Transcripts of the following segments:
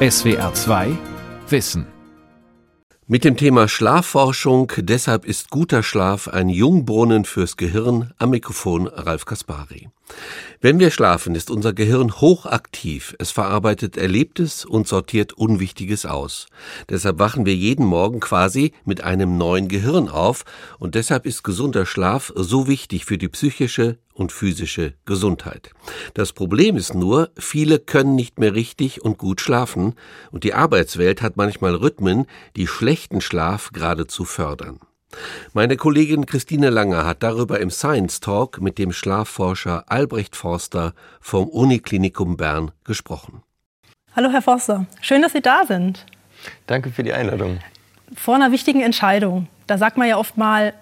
SWR 2 Wissen mit dem Thema Schlafforschung, deshalb ist guter Schlaf ein Jungbrunnen fürs Gehirn, am Mikrofon Ralf Kaspari. Wenn wir schlafen, ist unser Gehirn hochaktiv. Es verarbeitet Erlebtes und sortiert Unwichtiges aus. Deshalb wachen wir jeden Morgen quasi mit einem neuen Gehirn auf und deshalb ist gesunder Schlaf so wichtig für die psychische und physische Gesundheit. Das Problem ist nur, viele können nicht mehr richtig und gut schlafen und die Arbeitswelt hat manchmal Rhythmen, die schlechten Schlaf geradezu fördern. Meine Kollegin Christine Langer hat darüber im Science Talk mit dem Schlafforscher Albrecht Forster vom Uniklinikum Bern gesprochen. Hallo Herr Forster, schön, dass Sie da sind. Danke für die Einladung. Vor einer wichtigen Entscheidung, da sagt man ja oft mal,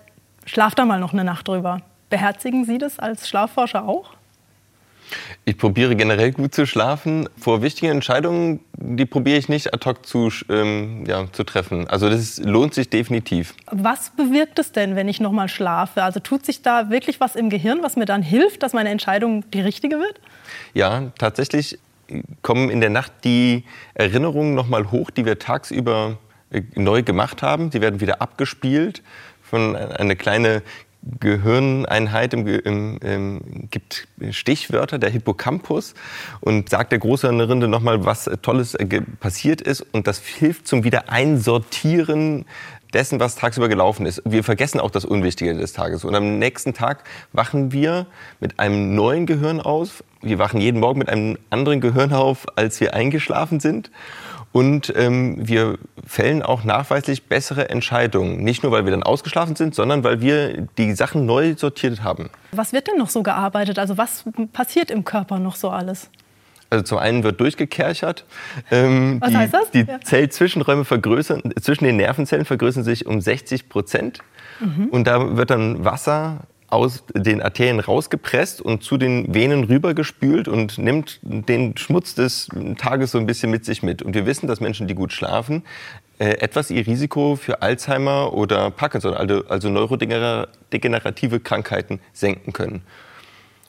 schlaf da mal noch eine Nacht drüber. Beherzigen Sie das als Schlafforscher auch? Ich probiere generell gut zu schlafen. Vor wichtigen Entscheidungen, die probiere ich nicht ad hoc zu, ähm, ja, zu treffen. Also das lohnt sich definitiv. Was bewirkt es denn, wenn ich noch mal schlafe? Also tut sich da wirklich was im Gehirn, was mir dann hilft, dass meine Entscheidung die richtige wird? Ja, tatsächlich kommen in der Nacht die Erinnerungen noch mal hoch, die wir tagsüber äh, neu gemacht haben. Die werden wieder abgespielt von einer kleine Gehirneinheit im, im, im, gibt Stichwörter, der Hippocampus, und sagt der Großhirnrinde nochmal, was Tolles äh, passiert ist. Und das hilft zum Wiedereinsortieren dessen, was tagsüber gelaufen ist. Wir vergessen auch das Unwichtige des Tages. Und am nächsten Tag wachen wir mit einem neuen Gehirn auf. Wir wachen jeden Morgen mit einem anderen Gehirn auf, als wir eingeschlafen sind. Und ähm, wir fällen auch nachweislich bessere Entscheidungen. Nicht nur, weil wir dann ausgeschlafen sind, sondern weil wir die Sachen neu sortiert haben. Was wird denn noch so gearbeitet? Also was passiert im Körper noch so alles? Also zum einen wird durchgekerchert. Ähm, Was die, heißt das? Die Ja. Zellzwischenräume vergrößern, zwischen den Nervenzellen vergrößern sich um 60 Prozent. Und da wird dann Wasser aus den Arterien rausgepresst und zu den Venen rübergespült und nimmt den Schmutz des Tages so ein bisschen mit sich mit. Und wir wissen, dass Menschen, die gut schlafen, äh, etwas ihr Risiko für Alzheimer oder Parkinson, also, also neurodegenerative Krankheiten, senken können.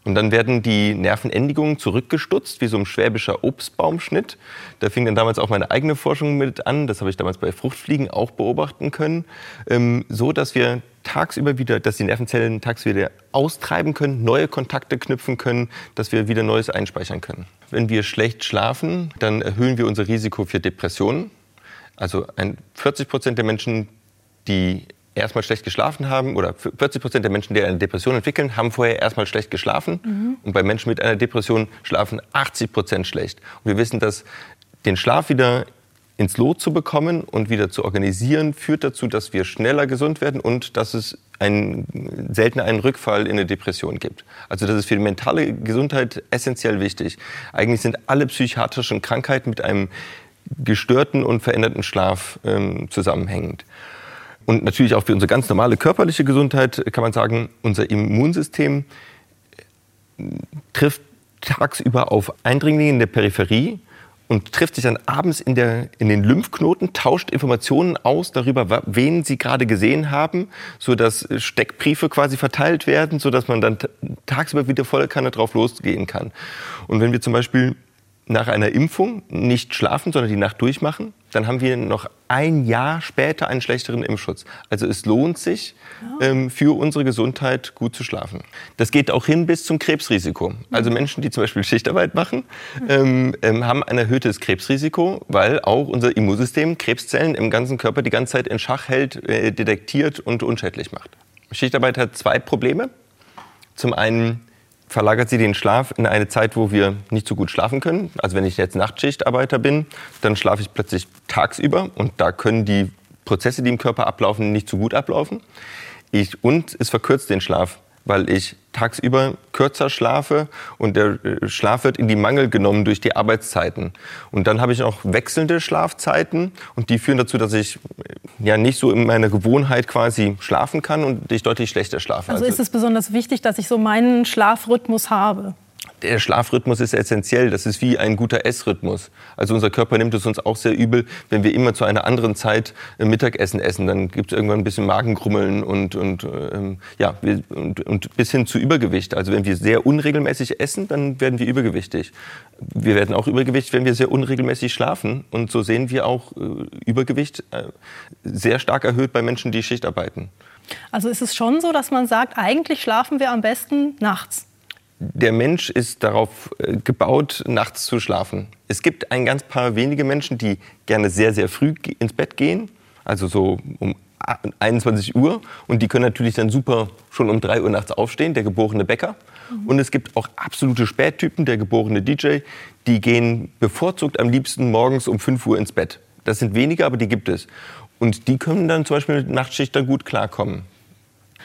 Und dann werden die Nervenendigungen zurückgestutzt, wie so ein schwäbischer Obstbaumschnitt. Da fing dann damals auch meine eigene Forschung mit an. Das habe ich damals bei Fruchtfliegen auch beobachten können. Ähm, so, dass wir tagsüber wieder, dass die Nervenzellen tagsüber wieder austreiben können, neue Kontakte knüpfen können, dass wir wieder Neues einspeichern können. Wenn wir schlecht schlafen, dann erhöhen wir unser Risiko für Depressionen. Also ein 40 Prozent der Menschen, die erstmal schlecht geschlafen haben, oder 40 Prozent der Menschen, die eine Depression entwickeln, haben vorher erstmal schlecht geschlafen. Und bei Menschen mit einer Depression schlafen 80 Prozent schlecht. Und wir wissen, dass den Schlaf wieder ins Lot zu bekommen und wieder zu organisieren, führt dazu, dass wir schneller gesund werden und dass es einen, seltener einen Rückfall in eine Depression gibt. Also das ist für die mentale Gesundheit essentiell wichtig. Eigentlich sind alle psychiatrischen Krankheiten mit einem gestörten und veränderten Schlaf ähm, zusammenhängend. Und natürlich auch für unsere ganz normale körperliche Gesundheit kann man sagen, unser Immunsystem trifft tagsüber auf Eindringlinge in der Peripherie und trifft sich dann abends in, der, in den Lymphknoten, tauscht Informationen aus darüber, wen sie gerade gesehen haben, sodass Steckbriefe quasi verteilt werden, sodass man dann tagsüber wieder volle Kanne drauf losgehen kann. Und wenn wir zum Beispiel nach einer Impfung nicht schlafen, sondern die Nacht durchmachen, dann haben wir noch ein Jahr später einen schlechteren Impfschutz. Also es lohnt sich, ähm, für unsere Gesundheit gut zu schlafen. Das geht auch hin bis zum Krebsrisiko. Also Menschen, die zum Beispiel Schichtarbeit machen, ähm, ähm, haben ein erhöhtes Krebsrisiko, weil auch unser Immunsystem Krebszellen im ganzen Körper die ganze Zeit in Schach hält, äh, detektiert und unschädlich macht. Schichtarbeit hat zwei Probleme. Zum einen verlagert sie den Schlaf in eine Zeit, wo wir nicht so gut schlafen können. Also wenn ich jetzt Nachtschichtarbeiter bin, dann schlafe ich plötzlich tagsüber und da können die Prozesse, die im Körper ablaufen, nicht so gut ablaufen. Ich, und es verkürzt den Schlaf, weil ich tagsüber kürzer schlafe und der äh, Schlaf wird in die Mangel genommen durch die Arbeitszeiten. Und dann habe ich auch wechselnde Schlafzeiten und die führen dazu, dass ich äh, ja nicht so in meiner Gewohnheit quasi schlafen kann und ich deutlich schlechter schlafe. Also ist es besonders wichtig, dass ich so meinen Schlafrhythmus habe. Der Schlafrhythmus ist essentiell. Das ist wie ein guter Essrhythmus. Also unser Körper nimmt es uns auch sehr übel, wenn wir immer zu einer anderen Zeit äh, Mittagessen essen. Dann gibt es irgendwann ein bisschen Magenkrummeln und, und, ähm, ja, und, und bis hin zu Übergewicht. Also wenn wir sehr unregelmäßig essen, dann werden wir übergewichtig. Wir werden auch übergewichtig, wenn wir sehr unregelmäßig schlafen. Und so sehen wir auch äh, Übergewicht äh, sehr stark erhöht bei Menschen, die Schicht arbeiten. Also ist es schon so, dass man sagt, eigentlich schlafen wir am besten nachts? Der Mensch ist darauf äh, gebaut, nachts zu schlafen. Es gibt ein ganz paar wenige Menschen, die gerne sehr, sehr früh ins Bett gehen, also so um 21 Uhr. Und die können natürlich dann super schon um 3 Uhr nachts aufstehen, der geborene Bäcker. Mhm. Und es gibt auch absolute Spättypen, der geborene DJ, die gehen bevorzugt am liebsten morgens um 5 Uhr ins Bett. Das sind wenige, aber die gibt es. Und die können dann zum Beispiel mit Nachtschicht dann gut klarkommen.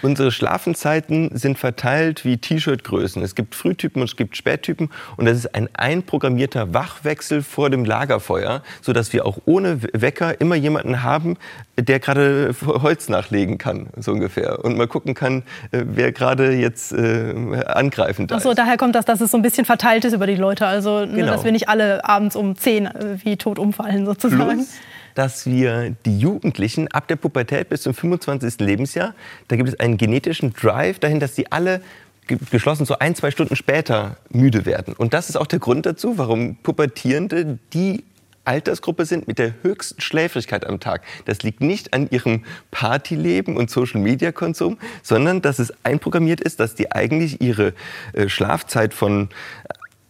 Unsere Schlafenzeiten sind verteilt wie T-Shirt-Größen. Es gibt Frühtypen und es gibt Spättypen. Und das ist ein einprogrammierter Wachwechsel vor dem Lagerfeuer, sodass wir auch ohne Wecker immer jemanden haben, der gerade Holz nachlegen kann, so ungefähr. Und mal gucken kann, äh, wer gerade jetzt äh, angreifen darf. Achso, daher kommt das, dass es so ein bisschen verteilt ist über die Leute. Also, ne, Genau. dass wir nicht alle abends um 10 äh, wie tot umfallen sozusagen. Plus, dass wir die Jugendlichen ab der Pubertät bis zum 25. Lebensjahr, da gibt es einen genetischen Drive dahin, dass sie alle ge- geschlossen so ein, zwei Stunden später müde werden. Und das ist auch der Grund dazu, warum Pubertierende die Altersgruppe sind mit der höchsten Schläfrigkeit am Tag. Das liegt nicht an ihrem Partyleben und Social-Media-Konsum, sondern dass es einprogrammiert ist, dass die eigentlich ihre äh, Schlafzeit von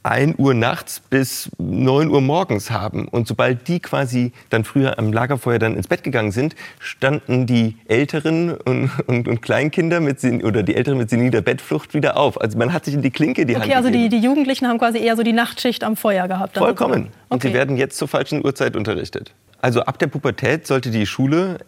1 Uhr nachts bis 9 Uhr morgens haben. Und sobald die quasi dann früher am Lagerfeuer dann ins Bett gegangen sind, standen die Älteren und, und, und Kleinkinder mit sen- oder die Älteren mit seniler Bettflucht wieder auf. Also man hat sich in die Klinke die Hand Okay, also die, die Jugendlichen haben quasi eher so die Nachtschicht am Feuer gehabt. dann Vollkommen. sozusagen. Und sie Okay. werden jetzt zur falschen Uhrzeit unterrichtet. Also ab der Pubertät sollte die Schule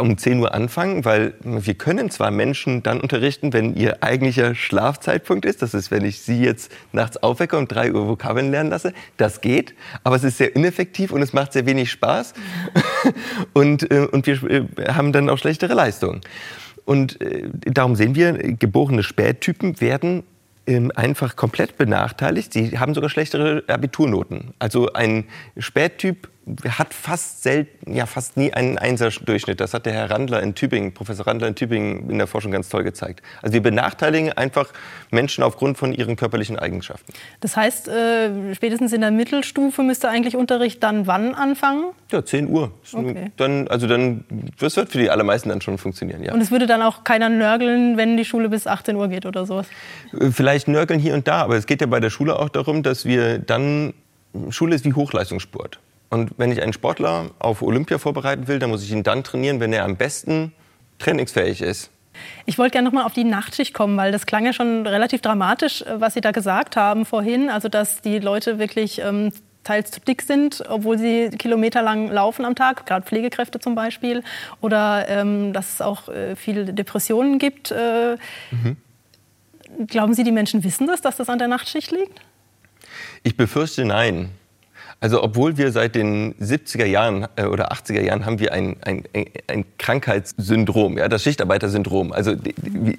um 10 Uhr anfangen, weil wir können zwar Menschen dann unterrichten, wenn ihr eigentlicher Schlafzeitpunkt ist. Das ist, wenn ich sie jetzt nachts aufwecke und 3 Uhr Vokabeln lernen lasse. Das geht, aber es ist sehr ineffektiv und es macht sehr wenig Spaß. und, äh, und wir äh, haben dann auch schlechtere Leistungen. Und äh, darum sehen wir, äh, geborene Spättypen werden ähm, einfach komplett benachteiligt. Sie haben sogar schlechtere Abiturnoten. Also ein Spättyp hat fast selten, ja fast nie einen Einser-Durchschnitt. Das hat der Herr Randler in Tübingen, Professor Randler in Tübingen in der Forschung ganz toll gezeigt. Also wir benachteiligen einfach Menschen aufgrund von ihren körperlichen Eigenschaften. Das heißt, äh, spätestens in der Mittelstufe müsste eigentlich Unterricht dann wann anfangen? Ja, 10 Uhr. Okay. Dann, also dann, das wird für die allermeisten dann schon funktionieren, ja. Und es würde dann auch keiner nörgeln, wenn die Schule bis 18 Uhr geht oder sowas. Vielleicht nörgeln hier und da, aber es geht ja bei der Schule auch darum, dass wir dann, Schule ist wie Hochleistungssport. Und wenn ich einen Sportler auf Olympia vorbereiten will, dann muss ich ihn dann trainieren, wenn er am besten trainingsfähig ist. Ich wollte gerne noch mal auf die Nachtschicht kommen, weil das klang ja schon relativ dramatisch, äh, was Sie da gesagt haben vorhin. Also, dass die Leute wirklich ähm, teils zu dick sind, obwohl sie kilometerlang laufen am Tag, gerade Pflegekräfte zum Beispiel. Oder ähm, dass es auch äh, viele Depressionen gibt. Äh, Glauben Sie, die Menschen wissen das, dass das an der Nachtschicht liegt? Ich befürchte nein. Also obwohl wir seit den 70er Jahren äh, oder 80er Jahren haben wir ein, ein, ein- Krankheitssyndrom, ja, das Schichtarbeitersyndrom. Also die, die,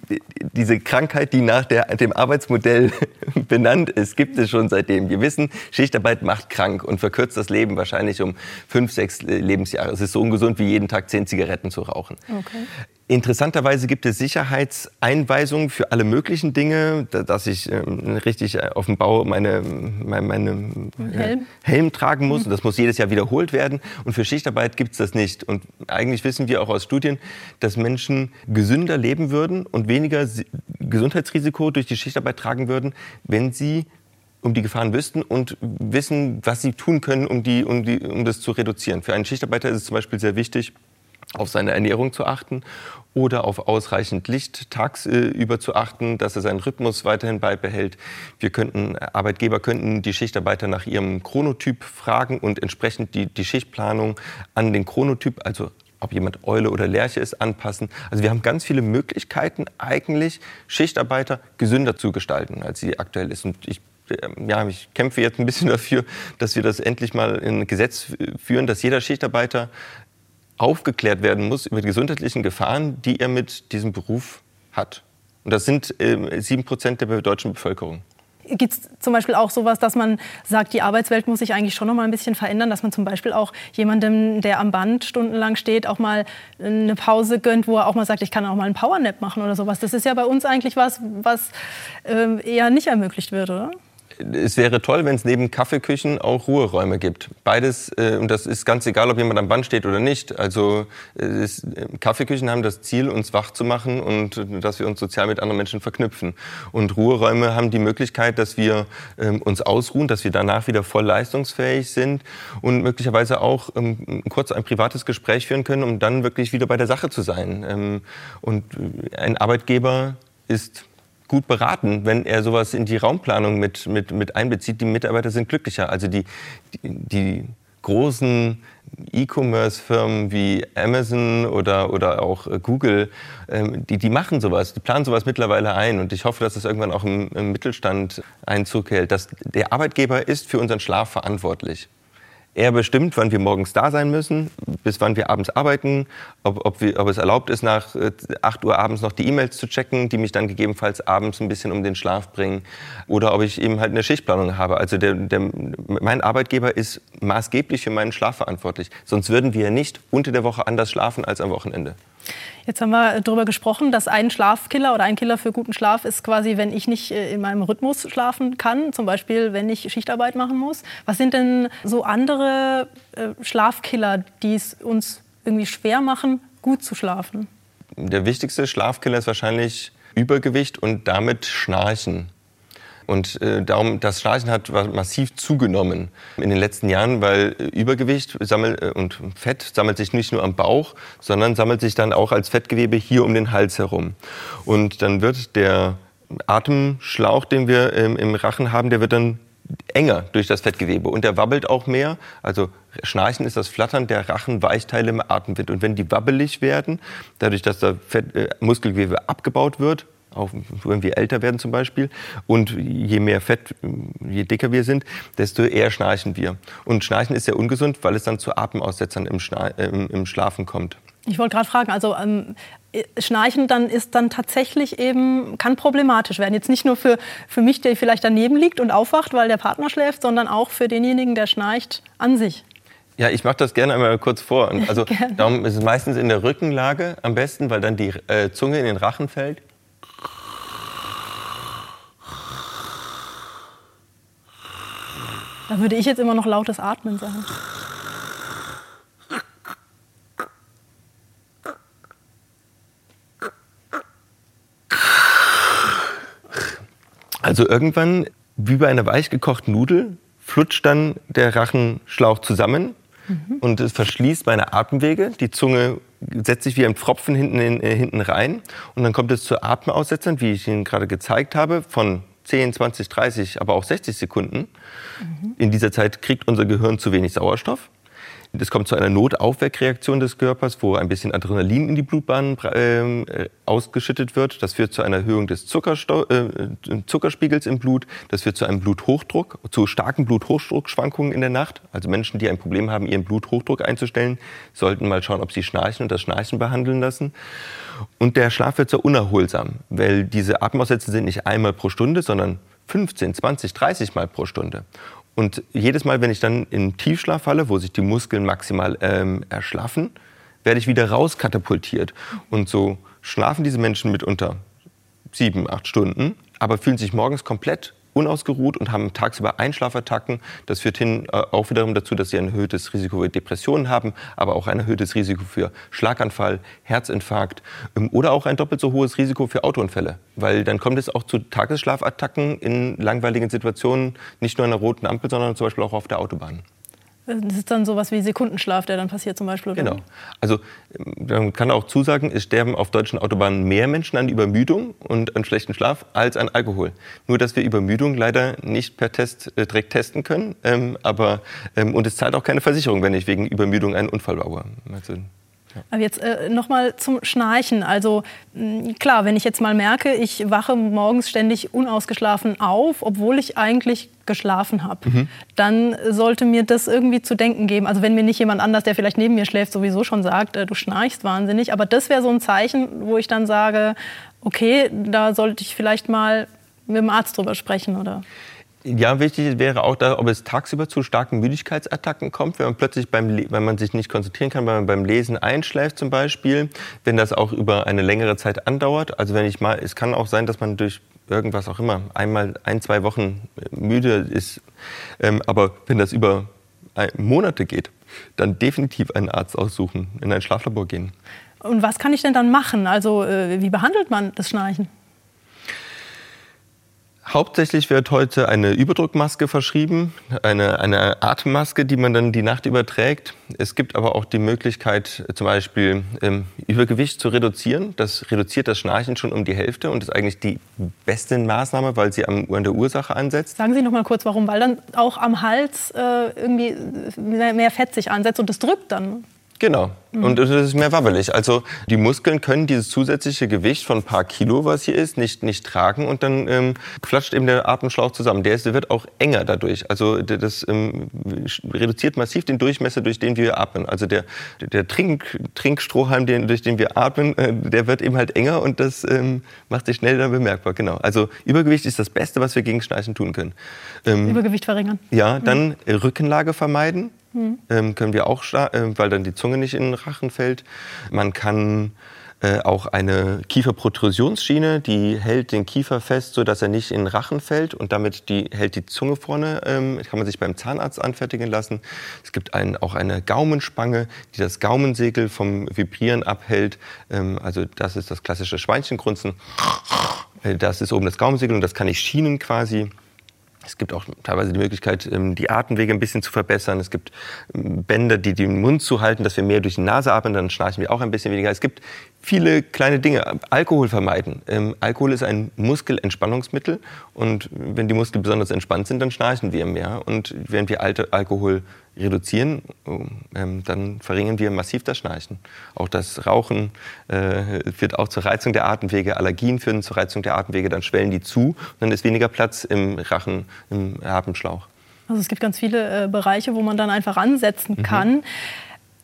diese Krankheit, die nach der, dem Arbeitsmodell benannt ist, gibt es schon seitdem. Wir wissen, Schichtarbeit macht krank und verkürzt das Leben wahrscheinlich um fünf, sechs Lebensjahre. Es ist so ungesund wie jeden Tag zehn Zigaretten zu rauchen. Okay. Interessanterweise gibt es Sicherheitseinweisungen für alle möglichen Dinge, da- dass ich ähm, richtig äh, auf dem Bau meine, meine, meine äh, Helm? Helm tragen muss. Und das muss jedes Jahr wiederholt werden. Und für Schichtarbeit gibt es das nicht. Und eigentlich wissen wir auch aus Studien, dass Menschen gesünder leben würden und weniger Si- Gesundheitsrisiko durch die Schichtarbeit tragen würden, wenn sie um die Gefahren wüssten und wissen, was sie tun können, um, die, um, die, um das zu reduzieren. Für einen Schichtarbeiter ist es zum Beispiel sehr wichtig, auf seine Ernährung zu achten oder auf ausreichend Licht tagsüber zu achten, dass er seinen Rhythmus weiterhin beibehält. Wir könnten, Arbeitgeber könnten die Schichtarbeiter nach ihrem Chronotyp fragen und entsprechend die, die Schichtplanung an den Chronotyp, also ob jemand Eule oder Lerche ist, anpassen. Also wir haben ganz viele Möglichkeiten, eigentlich Schichtarbeiter gesünder zu gestalten, als sie aktuell ist. Und ich ähm, ja, ich kämpfe jetzt ein bisschen dafür, dass wir das endlich mal in Gesetz führen, dass jeder Schichtarbeiter aufgeklärt werden muss über die gesundheitlichen Gefahren, die er mit diesem Beruf hat. Und das sind ähm, sieben Prozent der deutschen Bevölkerung. Gibt es zum Beispiel auch sowas, dass man sagt, die Arbeitswelt muss sich eigentlich schon noch mal ein bisschen verändern, dass man zum Beispiel auch jemandem, der am Band stundenlang steht, auch mal eine Pause gönnt, wo er auch mal sagt, ich kann auch mal einen Powernap machen oder sowas. Das ist ja bei uns eigentlich was, was äh, eher nicht ermöglicht wird, oder? Es wäre toll, wenn es neben Kaffeeküchen auch Ruheräume gibt. Beides, äh, und das ist ganz egal, ob jemand am Band steht oder nicht. Also es, äh, Kaffeeküchen haben das Ziel, uns wach zu machen und äh, dass wir uns sozial mit anderen Menschen verknüpfen. Und Ruheräume haben die Möglichkeit, dass wir ähm, uns ausruhen, dass wir danach wieder voll leistungsfähig sind und möglicherweise auch ähm, kurz ein privates Gespräch führen können, um dann wirklich wieder bei der Sache zu sein. Ähm, und äh, ein Arbeitgeber ist gut beraten, wenn er sowas in die Raumplanung mit, mit, mit einbezieht. Die Mitarbeiter sind glücklicher. Also die, die, die großen E-Commerce-Firmen wie Amazon oder, oder auch äh, Google, ähm, die, die machen sowas, die planen sowas mittlerweile ein. Und ich hoffe, dass es irgendwann auch im, im Mittelstand Einzug hält. Dass der Arbeitgeber ist für unseren Schlaf verantwortlich. Er bestimmt, wann wir morgens da sein müssen, bis wann wir abends arbeiten, ob, ob, wir, ob es erlaubt ist, nach 8 äh, Uhr abends noch die E-Mails zu checken, die mich dann gegebenenfalls abends ein bisschen um den Schlaf bringen. Oder ob ich eben halt eine Schichtplanung habe. Also der, der, mein Arbeitgeber ist maßgeblich für meinen Schlaf verantwortlich. Sonst würden wir nicht unter der Woche anders schlafen als am Wochenende. Jetzt haben wir darüber gesprochen, dass ein Schlafkiller oder ein Killer für guten Schlaf ist quasi, wenn ich nicht äh, in meinem Rhythmus schlafen kann, zum Beispiel wenn ich Schichtarbeit machen muss. Was sind denn so andere äh, Schlafkiller, die es uns irgendwie schwer machen, gut zu schlafen? Der wichtigste Schlafkiller ist wahrscheinlich Übergewicht und damit Schnarchen. Und äh, darum, das Schnarchen hat massiv zugenommen in den letzten Jahren, weil äh, Übergewicht sammelt, äh, und Fett sammelt sich nicht nur am Bauch, sondern sammelt sich dann auch als Fettgewebe hier um den Hals herum. Und dann wird der Atemschlauch, den wir ähm, im Rachen haben, der wird dann enger durch das Fettgewebe und der wabbelt auch mehr. Also Schnarchen ist das Flattern der Rachenweichteile im Atemwind. Und wenn die wabbelig werden, dadurch, dass das Fett, äh, Muskelgewebe abgebaut wird, auch wenn wir älter werden zum Beispiel. Und je mehr Fett, je dicker wir sind, desto eher schnarchen wir. Und Schnarchen ist sehr ungesund, weil es dann zu Atemaussetzern im, Schna im, im Schlafen kommt. Ich wollte gerade fragen, also ähm, Schnarchen dann ist dann tatsächlich eben, kann problematisch werden. Jetzt nicht nur für, für mich, der vielleicht daneben liegt und aufwacht, weil der Partner schläft, sondern auch für denjenigen, der schnarcht an sich. Ja, ich mache das gerne einmal kurz vor. Also darum ist es meistens in der Rückenlage am besten, weil dann die äh, Zunge in den Rachen fällt. Da würde ich jetzt immer noch lautes Atmen sagen. Also irgendwann, wie bei einer weichgekochten Nudel, flutscht dann der Rachenschlauch zusammen mhm. und es verschließt meine Atemwege. Die Zunge setzt sich wie ein Pfropfen hinten, in, äh, hinten rein und dann kommt es zu Atemaussetzern, wie ich Ihnen gerade gezeigt habe, von 10, 20, 30, aber auch 60 Sekunden. Mhm. In dieser Zeit kriegt unser Gehirn zu wenig Sauerstoff. Es kommt zu einer Notaufweckreaktion des Körpers, wo ein bisschen Adrenalin in die Blutbahn äh, ausgeschüttet wird. Das führt zu einer Erhöhung des Zuckersto äh, Zuckerspiegels im Blut. Das führt zu einem Bluthochdruck, zu starken Bluthochdruckschwankungen in der Nacht. Also Menschen, die ein Problem haben, ihren Bluthochdruck einzustellen, sollten mal schauen, ob sie schnarchen und das Schnarchen behandeln lassen. Und der Schlaf wird sehr unerholsam, weil diese Atemaussätze sind nicht einmal pro Stunde, sondern 15, 20, 30 Mal pro Stunde. Und jedes Mal, wenn ich dann in Tiefschlaf falle, wo sich die Muskeln maximal ähm, erschlaffen, werde ich wieder rauskatapultiert. Und so schlafen diese Menschen mitunter sieben, acht Stunden, aber fühlen sich morgens komplett unausgeruht und haben tagsüber Einschlafattacken. Das führt hin äh, auch wiederum dazu, dass sie ein erhöhtes Risiko für Depressionen haben, aber auch ein erhöhtes Risiko für Schlaganfall, Herzinfarkt ähm, oder auch ein doppelt so hohes Risiko für Autounfälle. Weil dann kommt es auch zu Tagesschlafattacken in langweiligen Situationen, nicht nur an der roten Ampel, sondern zum Beispiel auch auf der Autobahn. Das ist dann sowas wie Sekundenschlaf, der dann passiert zum Beispiel. Oder? Genau. Also man kann auch zusagen, es sterben auf deutschen Autobahnen mehr Menschen an Übermüdung und an schlechten Schlaf als an Alkohol. Nur dass wir Übermüdung leider nicht per Test äh, direkt testen können. Ähm, aber ähm, und es zahlt auch keine Versicherung, wenn ich wegen Übermüdung einen Unfall baue. Also, aber jetzt äh, noch mal zum Schnarchen. Also mh, klar, wenn ich jetzt mal merke, ich wache morgens ständig unausgeschlafen auf, obwohl ich eigentlich geschlafen habe, mhm. dann sollte mir das irgendwie zu denken geben. Also wenn mir nicht jemand anders, der vielleicht neben mir schläft, sowieso schon sagt, äh, du schnarchst wahnsinnig. Aber das wäre so ein Zeichen, wo ich dann sage, okay, da sollte ich vielleicht mal mit dem Arzt drüber sprechen, oder? Ja, wichtig wäre auch, da, ob es tagsüber zu starken Müdigkeitsattacken kommt, wenn man plötzlich beim, wenn man sich nicht konzentrieren kann, wenn man beim Lesen einschläft zum Beispiel, wenn das auch über eine längere Zeit andauert. Also wenn ich mal, es kann auch sein, dass man durch irgendwas auch immer einmal ein, zwei Wochen müde ist, ähm, aber wenn das über Monate geht, dann definitiv einen Arzt aussuchen, in ein Schlaflabor gehen. Und was kann ich denn dann machen? Also äh, wie behandelt man das Schnarchen? Hauptsächlich wird heute eine Überdruckmaske verschrieben, eine, eine Atemmaske, die man dann die Nacht überträgt. Es gibt aber auch die Möglichkeit, zum Beispiel ähm, Übergewicht zu reduzieren. Das reduziert das Schnarchen schon um die Hälfte und ist eigentlich die beste Maßnahme, weil sie am, an der Ursache ansetzt. Sagen Sie noch mal kurz, warum? Weil dann auch am Hals äh, irgendwie mehr Fett sich ansetzt und das drückt dann. Genau. Und es ist mehr wabbelig. Also die Muskeln können dieses zusätzliche Gewicht von ein paar Kilo, was hier ist, nicht, nicht tragen und dann ähm, flatscht eben der Atemschlauch zusammen. Der, ist, der wird auch enger dadurch. Also das ähm, reduziert massiv den Durchmesser, durch den wir atmen. Also der, der Trink, Trinkstrohhalm, den, durch den wir atmen, äh, der wird eben halt enger und das ähm, macht sich schnell dann bemerkbar. Genau. Also Übergewicht ist das Beste, was wir gegen Schnarchen tun können. Ähm, Übergewicht verringern. Ja, dann mhm. Rückenlage vermeiden. Mhm. Ähm, können wir auch, äh, weil dann die Zunge nicht in den Rachen fällt. Man kann äh, auch eine Kieferprotrusionsschiene, die hält den Kiefer fest, sodass er nicht in den Rachen fällt und damit die, hält die Zunge vorne. Ähm, kann man sich beim Zahnarzt anfertigen lassen. Es gibt ein, auch eine Gaumenspange, die das Gaumensegel vom Vibrieren abhält. Ähm, also das ist das klassische Schweinchengrunzen. Äh, das ist oben das Gaumensegel und das kann ich schienen quasi. Es gibt auch teilweise die Möglichkeit, ähm, die Atemwege ein bisschen zu verbessern. Es gibt ähm, Bänder, die den Mund zu halten, dass wir mehr durch die Nase atmen, dann schnarchen wir auch ein bisschen weniger. Es gibt viele kleine Dinge. Alkohol vermeiden. Ähm, Alkohol ist ein Muskelentspannungsmittel und wenn die Muskeln besonders entspannt sind, dann schnarchen wir mehr. Und wenn wir alte Alkohol reduzieren, ähm, dann verringern wir massiv das Schnarchen. Auch das Rauchen äh, führt auch zur Reizung der Atemwege. Allergien führen zur Reizung der Atemwege. Dann schwellen die zu und dann ist weniger Platz im Rachen, im Atemschlauch. Also es gibt ganz viele äh, Bereiche, wo man dann einfach ansetzen mhm. kann. Mhm.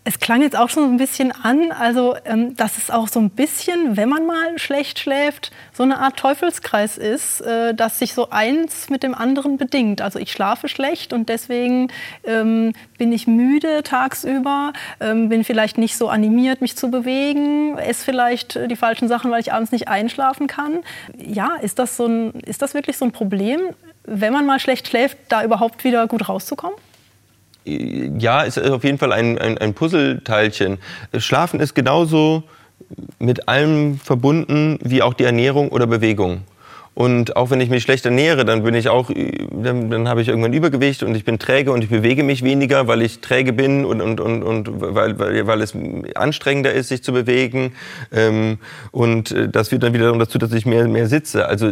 Es klang jetzt auch schon so ein bisschen an, also ähm, dass es auch so ein bisschen, wenn man mal schlecht schläft, so eine Art Teufelskreis ist, äh, dass sich so eins mit dem anderen bedingt. Also ich schlafe schlecht und deswegen ähm, bin ich müde tagsüber, ähm, bin vielleicht nicht so animiert, mich zu bewegen, esse vielleicht die falschen Sachen, weil ich abends nicht einschlafen kann. Ja, ist das, so ein, ist das wirklich so ein Problem, wenn man mal schlecht schläft, da überhaupt wieder gut rauszukommen? Ja, ist auf jeden Fall ein, ein, ein Puzzleteilchen. Schlafen ist genauso mit allem verbunden wie auch die Ernährung oder Bewegung. Und auch wenn ich mich schlecht ernähre, dann bin ich auch, dann, dann habe ich irgendwann Übergewicht und ich bin träge und ich bewege mich weniger, weil ich träge bin und, und, und, und weil, weil, weil es anstrengender ist, sich zu bewegen. Ähm, und äh, das führt dann wiederum dazu, dass ich mehr, mehr sitze. Also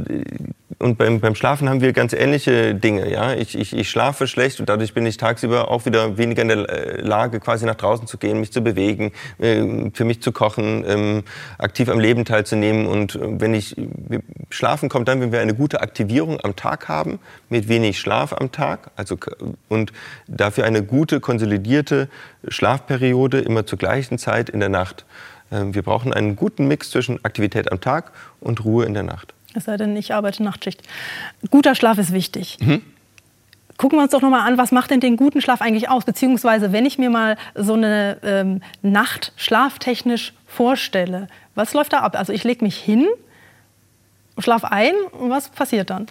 und beim, beim Schlafen haben wir ganz ähnliche Dinge. Ja? Ich, ich, ich schlafe schlecht und dadurch bin ich tagsüber auch wieder weniger in der äh, Lage, quasi nach draußen zu gehen, mich zu bewegen, äh, für mich zu kochen, ähm, aktiv am Leben teilzunehmen. Und äh, wenn ich schlafen kommt dann, wenn wir eine gute Aktivierung am Tag haben, mit wenig Schlaf am Tag, also und dafür eine gute konsolidierte Schlafperiode immer zur gleichen Zeit in der Nacht. Ähm, wir brauchen einen guten Mix zwischen Aktivität am Tag und Ruhe in der Nacht. Es sei denn, ich arbeite Nachtschicht. Guter Schlaf ist wichtig. Mhm. Gucken wir uns doch noch mal an, was macht denn den guten Schlaf eigentlich aus? Beziehungsweise, wenn ich mir mal so eine ähm, Nacht schlaftechnisch vorstelle, was läuft da ab? Also ich lege mich hin, schlafe ein und was passiert dann?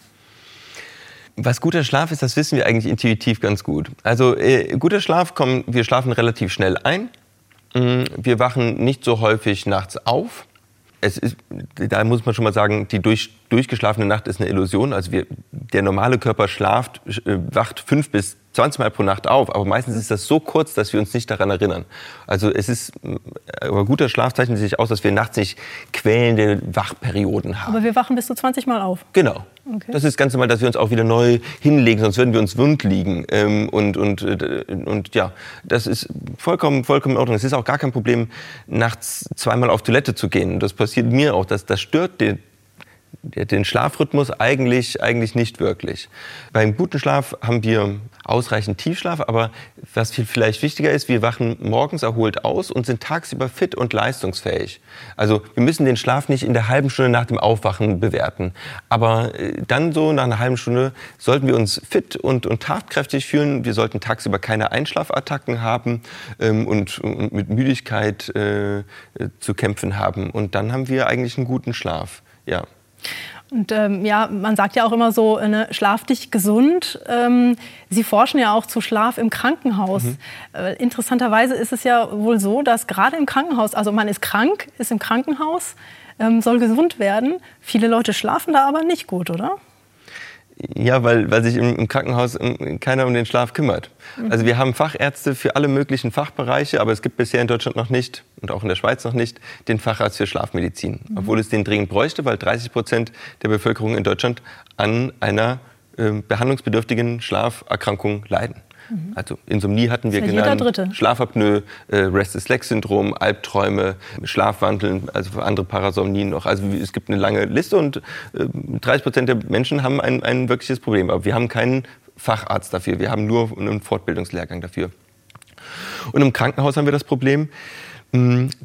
Was guter Schlaf ist, das wissen wir eigentlich intuitiv ganz gut. Also äh, guter Schlaf, kommt, wir schlafen relativ schnell ein. Mm, wir wachen nicht so häufig nachts auf es ist, da muss man schon mal sagen, die durch, durchgeschlafene Nacht ist eine Illusion. Also wir, der normale Körper schlaft, äh, wacht fünf bis 20 Mal pro Nacht auf, aber meistens ist das so kurz, dass wir uns nicht daran erinnern. Also es ist, aber guter Schlaf zeichnet sich aus, dass wir nachts nicht quälende Wachperioden haben. Aber wir wachen bis zu 20 Mal auf? Genau. Okay. Das ist ganz normal, dass wir uns auch wieder neu hinlegen, sonst würden wir uns wund liegen. Ähm, und, und, äh, und ja, das ist vollkommen, vollkommen in Ordnung. Es ist auch gar kein Problem, nachts zweimal auf Toilette zu gehen. Das passiert mir auch. Das, das stört den, den Schlafrhythmus eigentlich, eigentlich nicht wirklich. Beim guten Schlaf haben wir ausreichend Tiefschlaf, aber was viel vielleicht wichtiger ist, wir wachen morgens erholt aus und sind tagsüber fit und leistungsfähig. Also wir müssen den Schlaf nicht in der halben Stunde nach dem Aufwachen bewerten. Aber äh, dann so nach einer halben Stunde sollten wir uns fit und, und tatkräftig fühlen. Wir sollten tagsüber keine Einschlafattacken haben ähm, und, und, mit Müdigkeit äh, zu kämpfen haben. Und dann haben wir eigentlich einen guten Schlaf. Ja. Und ähm, ja, man sagt ja auch immer so, ne, schlaf dich gesund. Ähm, Sie forschen ja auch zu Schlaf im Krankenhaus. Mhm. Äh, interessanterweise ist es ja wohl so, dass gerade im Krankenhaus, also man ist krank, ist im Krankenhaus, ähm, soll gesund werden. Viele Leute schlafen da aber nicht gut, oder? Ja, weil, weil sich im, im, Krankenhaus keiner um den Schlaf kümmert. Mhm. Also wir haben Fachärzte für alle möglichen Fachbereiche, aber es gibt bisher in Deutschland noch nicht und auch in der Schweiz noch nicht den Facharzt für Schlafmedizin. Mhm. Obwohl es den dringend bräuchte, weil 30 Prozent der Bevölkerung in Deutschland an einer äh, behandlungsbedürftigen Schlaferkrankung leiden. Mhm. Also Insomnie hatten wir genannt, Schlafapnoe, äh, Restless-Leg-Syndrom, Albträume, Schlafwandeln, also andere Parasomnien noch. Also es gibt eine lange Liste und äh, 30 Prozent der Menschen haben ein, ein wirkliches Problem. Aber wir haben keinen Facharzt dafür, wir haben nur einen Fortbildungslehrgang dafür. Und im Krankenhaus haben wir das Problem,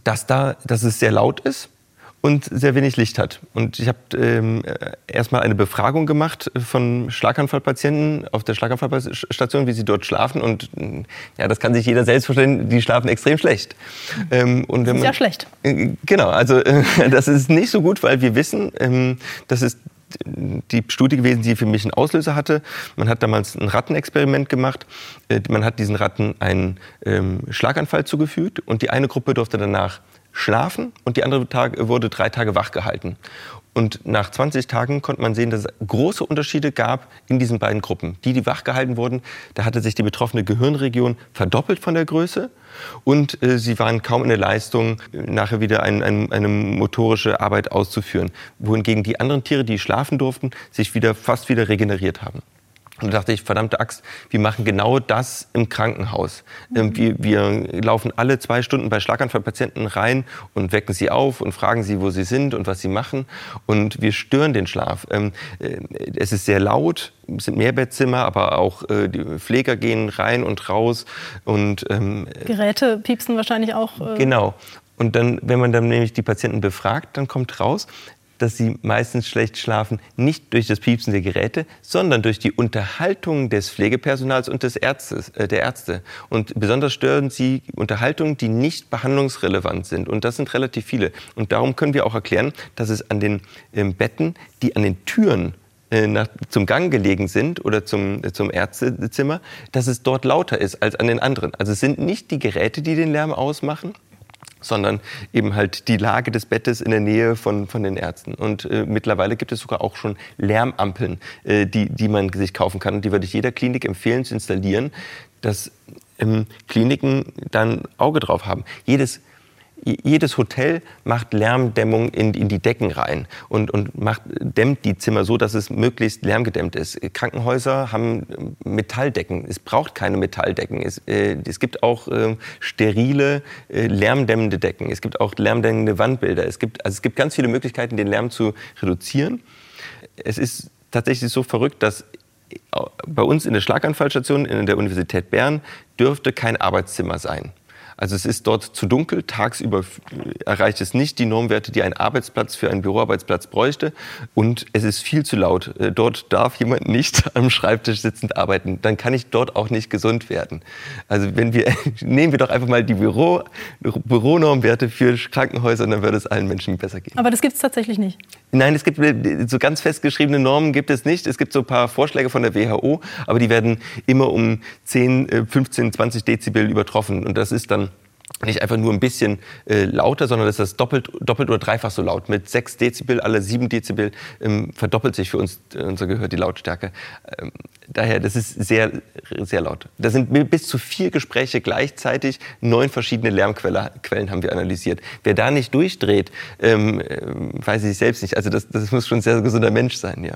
dass, da, dass es sehr laut ist und sehr wenig Licht hat. Und ich habe ähm, erstmal eine Befragung gemacht von Schlaganfallpatienten auf der Schlaganfallstation, wie sie dort schlafen. Und ja, das kann sich jeder selbst vorstellen, die schlafen extrem schlecht. Ähm, und das ist man, ja schlecht. Äh, genau, also äh, das ist nicht so gut, weil wir wissen, ähm, dass es die Studie gewesen, die für mich einen Auslöser hatte. Man hat damals ein Rattenexperiment gemacht. Äh, man hat diesen Ratten einen ähm, Schlaganfall zugefügt und die eine Gruppe durfte danach schlafen und die andere Tag, wurde drei Tage wach gehalten. Und nach 20 Tagen konnte man sehen, dass es große Unterschiede gab in diesen beiden Gruppen. Die, die wach gehalten wurden, da hatte sich die betroffene Gehirnregion verdoppelt von der Größe und äh, sie waren kaum in der Leistung, nachher wieder ein, ein, eine motorische Arbeit auszuführen. Wohingegen die anderen Tiere, die schlafen durften, sich wieder fast wieder regeneriert haben. Und da dachte ich, verdammte Axt, wir machen genau das im Krankenhaus. Ähm, mhm. Wir, wir, laufen alle zwei Stunden bei Schlaganfallpatienten rein und wecken sie auf und fragen sie, wo sie sind und was sie machen. Und wir stören den Schlaf. Ähm, äh, es ist sehr laut, es sind Mehrbettzimmer, aber auch äh, die Pfleger gehen rein und raus. Und, ähm, Geräte piepsen wahrscheinlich auch. Äh genau. Und dann, wenn man dann nämlich die Patienten befragt, dann kommt raus, dass sie meistens schlecht schlafen, nicht durch das Piepsen der Geräte, sondern durch die Unterhaltung des Pflegepersonals und des Ärztes, äh, der Ärzte. Und besonders stören sie Unterhaltungen, die nicht behandlungsrelevant sind. Und das sind relativ viele. Und darum können wir auch erklären, dass es an den äh, Betten, die an den Türen äh, nach, zum Gang gelegen sind oder zum, zum Ärztezimmer, dass es dort lauter ist als an den anderen. Also es sind nicht die Geräte, die den Lärm ausmachen, sondern eben halt die Lage des Bettes in der Nähe von, von den Ärzten. Und äh, mittlerweile gibt es sogar auch schon Lärmampeln, äh, die, die man sich kaufen kann. Und die würde ich jeder Klinik empfehlen zu installieren, dass ähm, Kliniken dann Auge drauf haben. Jedes jedes Hotel macht Lärmdämmung in, in die Decken rein und, und macht, dämmt die Zimmer so, dass es möglichst lärmgedämmt ist. Krankenhäuser haben Metalldecken. Es braucht keine Metalldecken. Es, äh, es gibt auch äh, sterile, äh, lärmdämmende Decken. Es gibt auch lärmdämmende Wandbilder. Es gibt, also es gibt ganz viele Möglichkeiten, den Lärm zu reduzieren. Es ist tatsächlich so verrückt, dass bei uns in der Schlaganfallstation in der Universität Bern dürfte kein Arbeitszimmer sein. Also es ist dort zu dunkel, tagsüber erreicht es nicht die Normwerte, die ein Arbeitsplatz für einen Büroarbeitsplatz bräuchte und es ist viel zu laut. Äh, dort darf jemand nicht am Schreibtisch sitzend arbeiten. Dann kann ich dort auch nicht gesund werden. Also wenn wir, nehmen wir doch einfach mal die Büro, Büronormwerte für Krankenhäuser, dann würde es allen Menschen besser gehen. Aber das gibt es tatsächlich nicht. Nein, es gibt so ganz festgeschriebene Normen gibt es nicht. Es gibt so ein paar Vorschläge von der WHO, aber die werden immer um 10, 15, 20 Dezibel übertroffen. Und das ist dann nicht einfach nur ein bisschen äh, lauter, sondern das ist doppelt, doppelt oder dreifach so laut. Mit 6 Dezibel, alle 7 Dezibel ähm, verdoppelt sich für uns äh, unser Gehör die Lautstärke. Ähm, daher, das ist sehr, sehr laut. Da sind bis zu vier Gespräche gleichzeitig, neun verschiedene Lärmquellen haben wir analysiert. Wer da nicht durchdreht, ähm, äh, weiß ich selbst nicht. Also das, das muss schon ein sehr gesunder Mensch sein, ja.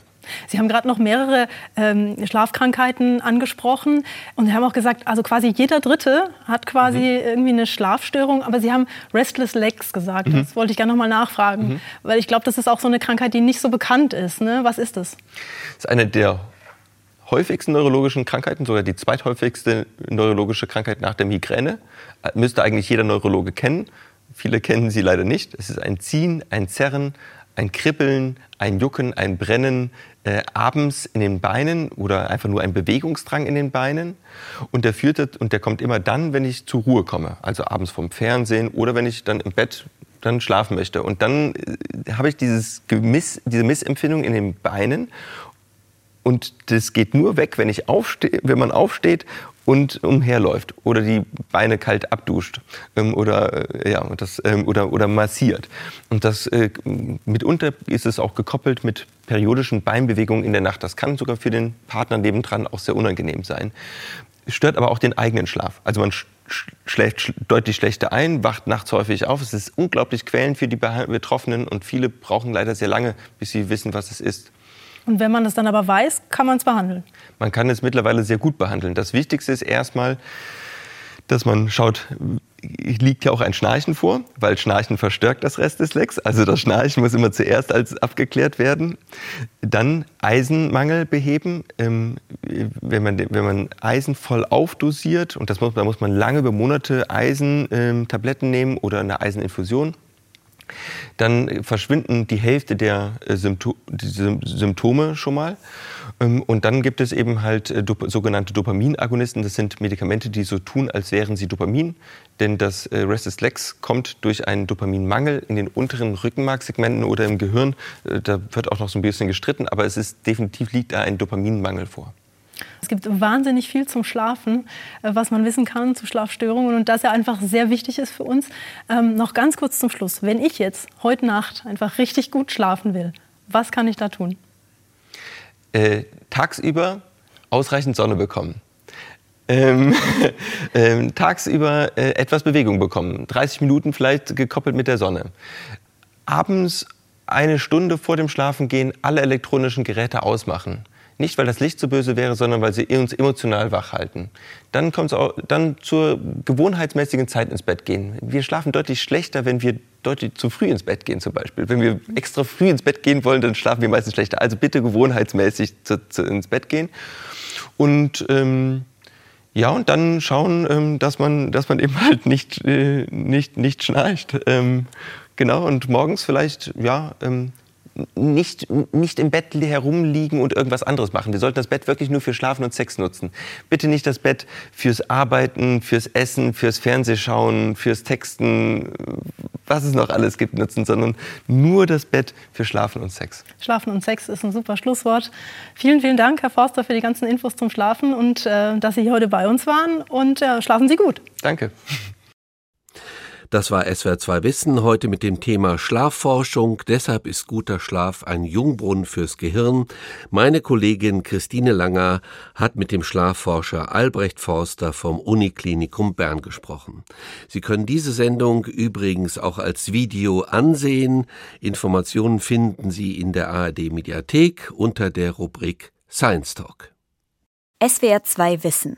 Sie haben gerade noch mehrere ähm, Schlafkrankheiten angesprochen und Sie haben auch gesagt, also quasi jeder Dritte hat quasi mhm. irgendwie eine Schlafstörung, aber Sie haben Restless Legs gesagt. Mhm. Das wollte ich gerne noch mal nachfragen, mhm. weil ich glaube, das ist auch so eine Krankheit, die nicht so bekannt ist. Ne? Was ist das? Das ist eine der häufigsten neurologischen Krankheiten, sogar die zweithäufigste neurologische Krankheit nach der Migräne. Äh, müsste eigentlich jeder Neurologe kennen. Viele kennen sie leider nicht. Es ist ein Ziehen, ein Zerren, ein Kribbeln, ein Jucken, ein Brennen äh, abends in den Beinen oder einfach nur ein Bewegungsdrang in den Beinen. Und der führt und der kommt immer dann, wenn ich zur Ruhe komme, also abends vom Fernsehen oder wenn ich dann im Bett dann schlafen möchte. Und dann äh, habe ich dieses Gemiss, diese Missempfindung in den Beinen und das geht nur weg, wenn, ich aufste wenn man aufsteht und umherläuft oder die Beine kalt abduscht ähm, oder, äh, ja, das, ähm, oder, oder massiert. Und das, äh, mitunter ist es auch gekoppelt mit periodischen Beinbewegungen in der Nacht. Das kann sogar für den Partner nebendran auch sehr unangenehm sein. Stört aber auch den eigenen Schlaf. Also man schläft deutlich schlechter ein, wacht nachts häufig auf. Es ist unglaublich quälend für die Betroffenen und viele brauchen leider sehr lange, bis sie wissen, was es ist. Und wenn man es dann aber weiß, kann man es behandeln? Man kann es mittlerweile sehr gut behandeln. Das Wichtigste ist erstmal, dass man schaut, liegt ja auch ein Schnarchen vor, weil Schnarchen verstärkt das Rest des Lecks. Also das Schnarchen muss immer zuerst als abgeklärt werden. Dann Eisenmangel beheben. Ähm, wenn, man, wenn man Eisen voll aufdosiert, und das muss, da muss man lange über Monate Eisentabletten nehmen oder eine Eiseninfusion dann verschwinden die Hälfte der äh, Symptome schon mal. Ähm, und dann gibt es eben halt äh, sogenannte Dopaminagonisten. Das sind Medikamente, die so tun, als wären sie Dopamin. Denn das äh, Restless Legs kommt durch einen Dopaminmangel in den unteren Rückenmarksegmenten oder im Gehirn. Da wird auch noch so ein bisschen gestritten, aber es ist definitiv liegt da ein Dopaminmangel vor. Es gibt wahnsinnig viel zum Schlafen, äh, was man wissen kann zu Schlafstörungen und das ja einfach sehr wichtig ist für uns. Ähm, noch ganz kurz zum Schluss. Wenn ich jetzt heute Nacht einfach richtig gut schlafen will, was kann ich da tun? Äh, tagsüber ausreichend Sonne bekommen. Ähm, ähm, tagsüber äh, etwas Bewegung bekommen. 30 Minuten vielleicht gekoppelt mit der Sonne. Abends eine Stunde vor dem Schlafengehen alle elektronischen Geräte ausmachen. Nicht, weil das Licht so böse wäre, sondern weil sie uns emotional wach halten. Dann kommt es auch dann zur gewohnheitsmäßigen Zeit ins Bett gehen. Wir schlafen deutlich schlechter, wenn wir deutlich zu früh ins Bett gehen zum Beispiel. Wenn wir extra früh ins Bett gehen wollen, dann schlafen wir meistens schlechter. Also bitte gewohnheitsmäßig zu, zu, ins Bett gehen. Und ähm, ja, und dann schauen, ähm, dass, man, dass man eben halt nicht, äh, nicht, nicht schnarcht. Ähm, genau, und morgens vielleicht, ja, ähm, nicht, nicht im Bett herumliegen und irgendwas anderes machen. Wir sollten das Bett wirklich nur für Schlafen und Sex nutzen. Bitte nicht das Bett fürs Arbeiten, fürs Essen, fürs Fernsehschauen, fürs Texten, was es noch alles gibt, nutzen, sondern nur das Bett für Schlafen und Sex. Schlafen und Sex ist ein super Schlusswort. Vielen, vielen Dank, Herr Forster, für die ganzen Infos zum Schlafen und äh, dass Sie hier heute bei uns waren. Und äh, schlafen Sie gut. Danke. Das war SWR 2 Wissen heute mit dem Thema Schlafforschung. Deshalb ist guter Schlaf ein Jungbrunnen fürs Gehirn. Meine Kollegin Christine Langer hat mit dem Schlafforscher Albrecht Forster vom Uniklinikum Bern gesprochen. Sie können diese Sendung übrigens auch als Video ansehen. Informationen finden Sie in der ARD Mediathek unter der Rubrik Science Talk. SWR 2 Wissen